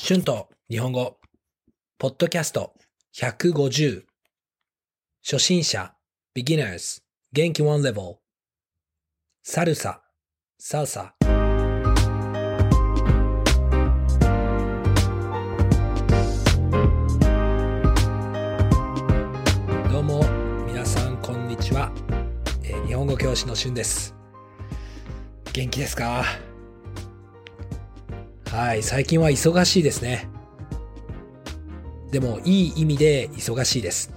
春と日本語、ポッドキャスト。150初心者、beginners, 元気 one level サルサ、サルサ。どうも、皆さんこんにちは。えー日本語教師の春です。元気ですか？はい、最近は忙しいですね。でも、いい意味で忙しいです。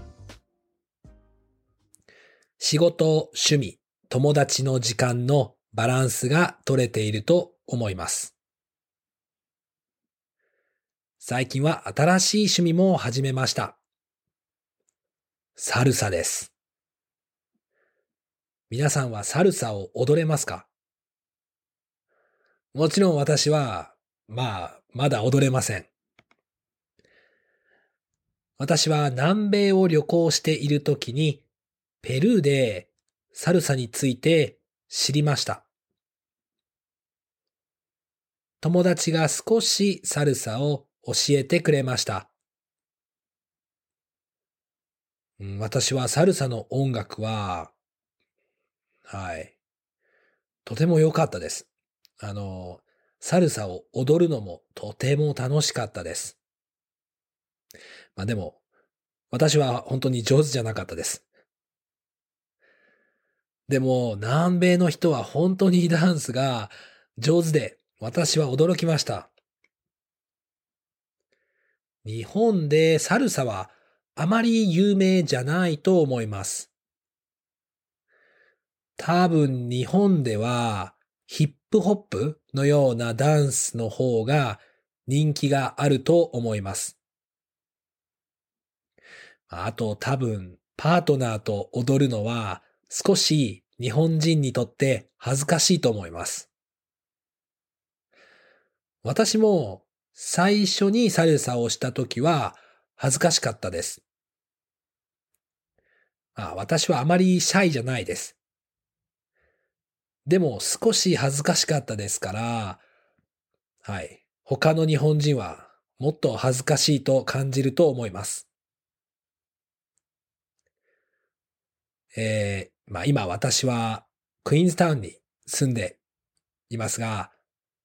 仕事、趣味、友達の時間のバランスが取れていると思います。最近は新しい趣味も始めました。サルサです。皆さんはサルサを踊れますか？もちろん私はまあ、まだ踊れません。私は南米を旅行しているときに、ペルーでサルサについて知りました。友達が少しサルサを教えてくれました。私はサルサの音楽は、はい、とても良かったです。あの、サルサを踊るのもとても楽しかったです。まあでも、私は本当に上手じゃなかったです。でも、南米の人は本当にダンスが上手で、私は驚きました。日本でサルサはあまり有名じゃないと思います。多分日本ではヒップホップのようなダンスの方が人気があると思います。あと多分パートナーと踊るのは少し日本人にとって恥ずかしいと思います。私も最初にサルサをした時は恥ずかしかったです。あ私はあまりシャイじゃないです。でも少し恥ずかしかったですから、はい。他の日本人はもっと恥ずかしいと感じると思います。えー、まあ今私はクイーンズタウンに住んでいますが、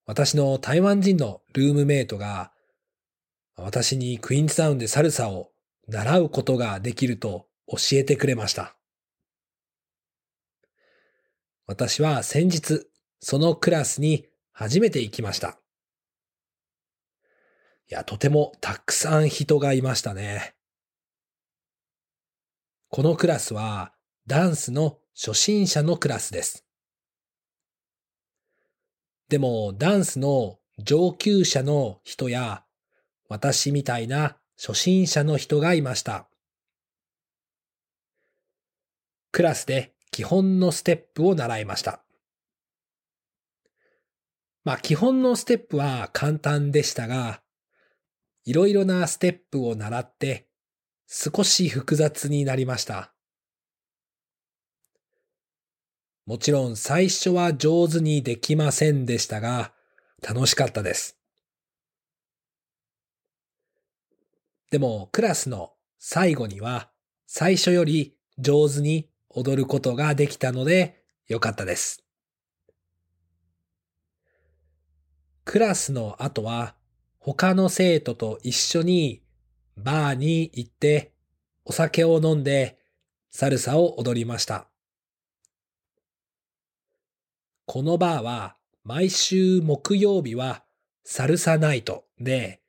私の台湾人のルームメイトが私にクイーンズタウンでサルサを習うことができると教えてくれました。私は先日、そのクラスに初めて行きました。いや、とてもたくさん人がいましたね。このクラスはダンスの初心者のクラスです。でもダンスの上級者の人や私みたいな初心者の人がいました。クラスで基本のステップを習いました。まあ基本のステップは簡単でしたが、いろいろなステップを習って少し複雑になりました。もちろん最初は上手にできませんでしたが、楽しかったです。でもクラスの最後には最初より上手に踊ることができたのでよかったです。クラスの後は他の生徒と一緒にバーに行ってお酒を飲んでサルサを踊りました。このバーは毎週木曜日はサルサナイトで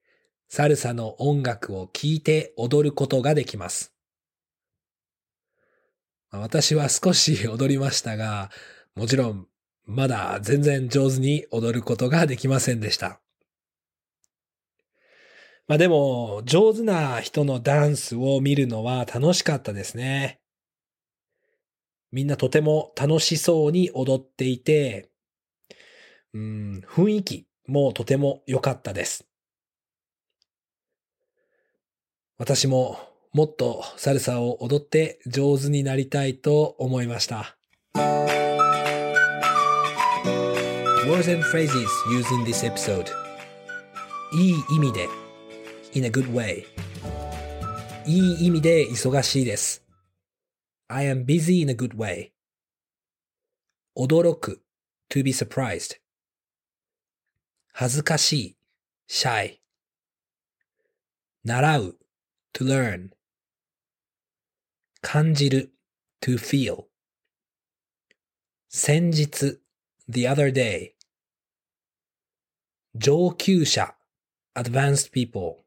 サルサの音楽を聴いて踊ることができます。私は少し踊りましたが、もちろんまだ全然上手に踊ることができませんでした。まあでも、上手な人のダンスを見るのは楽しかったですね。みんなとても楽しそうに踊っていて、うん、雰囲気もとても良かったです。私ももっとサルサを踊って上手になりたいと思いました。Words and phrases used in this episode いい意味で in a good way いい意味で忙しいです。I am busy in a good way 驚く to be surprised 恥ずかしい shy 習う to learn 感じる to feel 先日 the other day 上級者 advanced people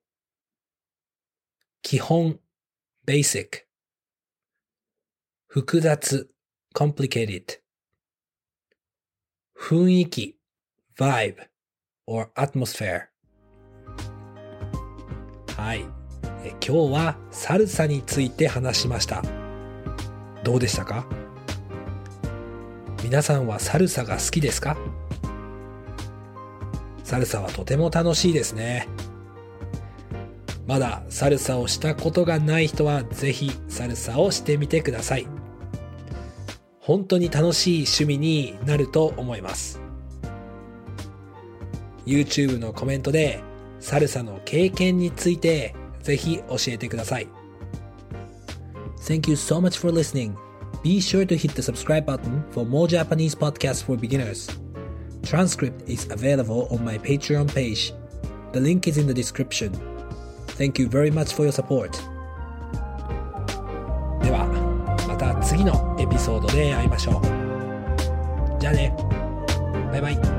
基本 basic 複雑 complicated 雰囲気 vibe or atmosphere はい今日はサルサについて話しましたどうでしたか？皆さんはサルサが好きですか？サルサはとても楽しいですね。まだサルサをしたことがない人はぜひサルサをしてみてください。本当に楽しい趣味になると思います。YouTube のコメントでサルサの経験についてぜひ教えてください。Thank you so much for listening. Be sure to hit the subscribe button for more Japanese podcasts for beginners. Transcript is available on my Patreon page. The link is in the description. Thank you very much for your support. では、また次のエピソードで会いましょう。じゃあね。バイバイ。